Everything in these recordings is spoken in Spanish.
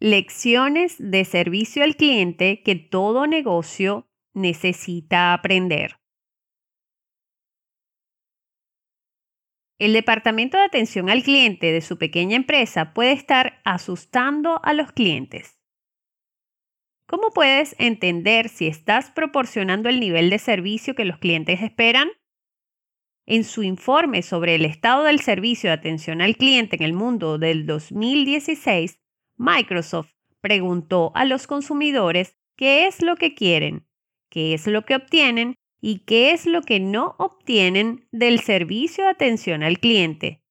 Lecciones de servicio al cliente que todo negocio necesita aprender. El departamento de atención al cliente de su pequeña empresa puede estar asustando a los clientes. ¿Cómo puedes entender si estás proporcionando el nivel de servicio que los clientes esperan? En su informe sobre el estado del servicio de atención al cliente en el mundo del 2016, Microsoft preguntó a los consumidores qué es lo que quieren, qué es lo que obtienen y qué es lo que no obtienen del servicio de atención al cliente.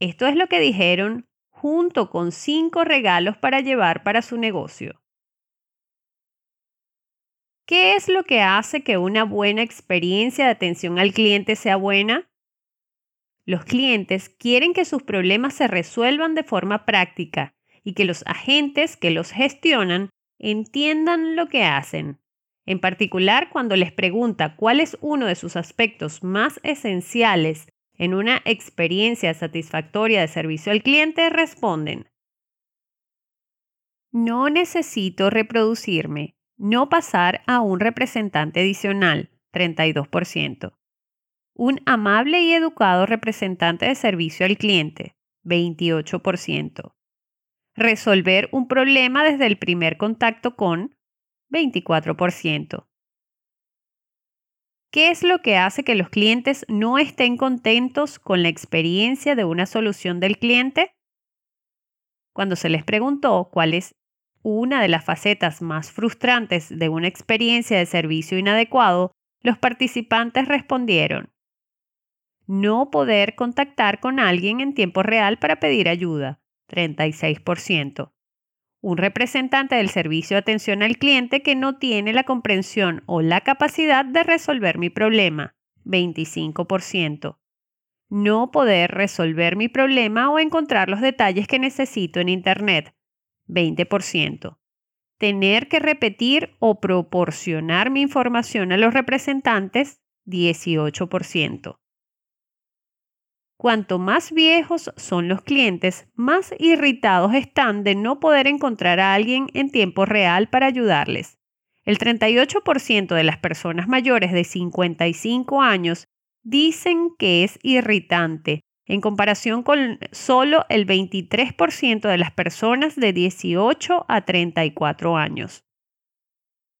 Esto es lo que dijeron junto con cinco regalos para llevar para su negocio. ¿Qué es lo que hace que una buena experiencia de atención al cliente sea buena? Los clientes quieren que sus problemas se resuelvan de forma práctica y que los agentes que los gestionan entiendan lo que hacen. En particular, cuando les pregunta cuál es uno de sus aspectos más esenciales en una experiencia satisfactoria de servicio al cliente, responden, no necesito reproducirme, no pasar a un representante adicional, 32%. Un amable y educado representante de servicio al cliente, 28% resolver un problema desde el primer contacto con 24%. ¿Qué es lo que hace que los clientes no estén contentos con la experiencia de una solución del cliente? Cuando se les preguntó cuál es una de las facetas más frustrantes de una experiencia de servicio inadecuado, los participantes respondieron, no poder contactar con alguien en tiempo real para pedir ayuda, 36%. Un representante del servicio de atención al cliente que no tiene la comprensión o la capacidad de resolver mi problema, 25%. No poder resolver mi problema o encontrar los detalles que necesito en Internet, 20%. Tener que repetir o proporcionar mi información a los representantes, 18%. Cuanto más viejos son los clientes, más irritados están de no poder encontrar a alguien en tiempo real para ayudarles. El 38% de las personas mayores de 55 años dicen que es irritante, en comparación con solo el 23% de las personas de 18 a 34 años.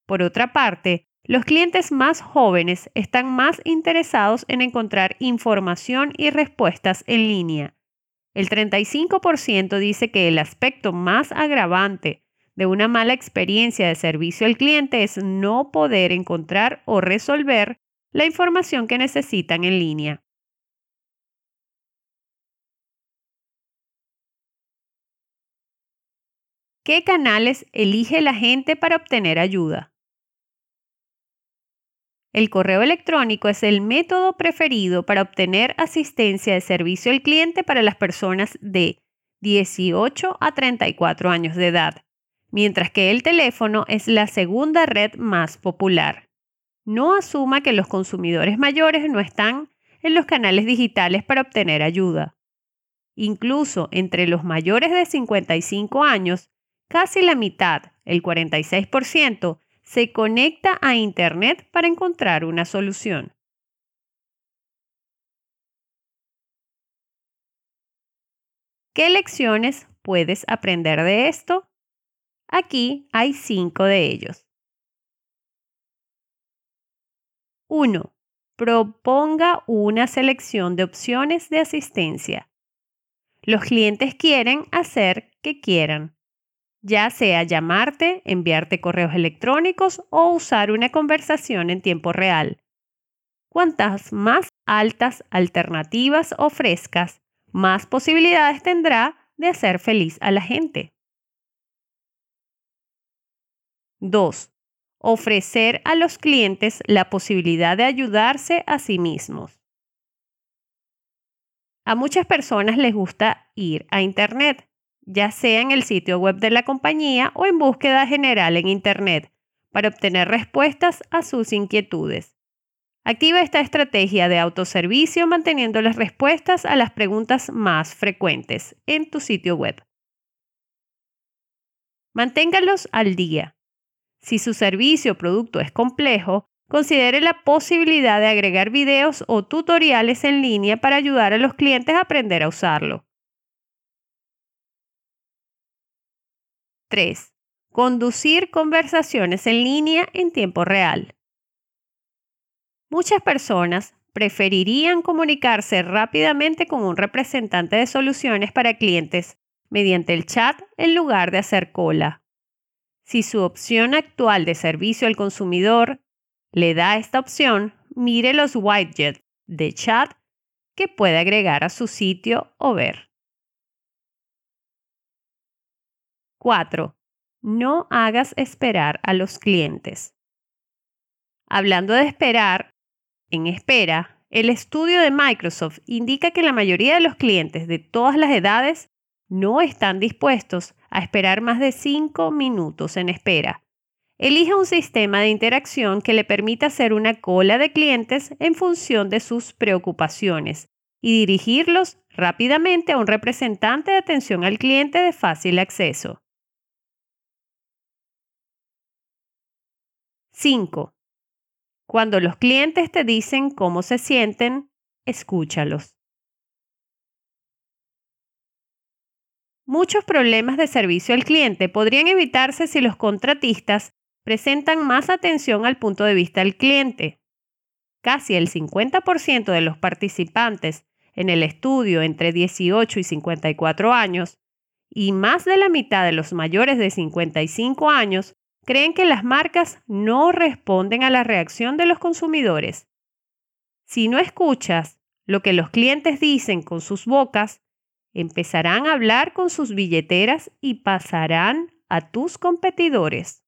Por otra parte, los clientes más jóvenes están más interesados en encontrar información y respuestas en línea. El 35% dice que el aspecto más agravante de una mala experiencia de servicio al cliente es no poder encontrar o resolver la información que necesitan en línea. ¿Qué canales elige la gente para obtener ayuda? El correo electrónico es el método preferido para obtener asistencia de servicio al cliente para las personas de 18 a 34 años de edad, mientras que el teléfono es la segunda red más popular. No asuma que los consumidores mayores no están en los canales digitales para obtener ayuda. Incluso entre los mayores de 55 años, casi la mitad, el 46%, se conecta a Internet para encontrar una solución. ¿Qué lecciones puedes aprender de esto? Aquí hay cinco de ellos. 1. Proponga una selección de opciones de asistencia. Los clientes quieren hacer que quieran ya sea llamarte, enviarte correos electrónicos o usar una conversación en tiempo real. Cuantas más altas alternativas ofrezcas, más posibilidades tendrá de hacer feliz a la gente. 2. Ofrecer a los clientes la posibilidad de ayudarse a sí mismos. A muchas personas les gusta ir a Internet, ya sea en el sitio web de la compañía o en búsqueda general en Internet, para obtener respuestas a sus inquietudes. Activa esta estrategia de autoservicio manteniendo las respuestas a las preguntas más frecuentes en tu sitio web. Manténgalos al día. Si su servicio o producto es complejo, considere la posibilidad de agregar videos o tutoriales en línea para ayudar a los clientes a aprender a usarlo. 3. Conducir conversaciones en línea en tiempo real. Muchas personas preferirían comunicarse rápidamente con un representante de soluciones para clientes mediante el chat en lugar de hacer cola. Si su opción actual de servicio al consumidor le da esta opción, mire los widgets de chat que puede agregar a su sitio o ver. 4. No hagas esperar a los clientes. Hablando de esperar, en espera, el estudio de Microsoft indica que la mayoría de los clientes de todas las edades no están dispuestos a esperar más de 5 minutos en espera. Elija un sistema de interacción que le permita hacer una cola de clientes en función de sus preocupaciones y dirigirlos rápidamente a un representante de atención al cliente de fácil acceso. 5. Cuando los clientes te dicen cómo se sienten, escúchalos. Muchos problemas de servicio al cliente podrían evitarse si los contratistas presentan más atención al punto de vista del cliente. Casi el 50% de los participantes en el estudio entre 18 y 54 años y más de la mitad de los mayores de 55 años creen que las marcas no responden a la reacción de los consumidores. Si no escuchas lo que los clientes dicen con sus bocas, empezarán a hablar con sus billeteras y pasarán a tus competidores.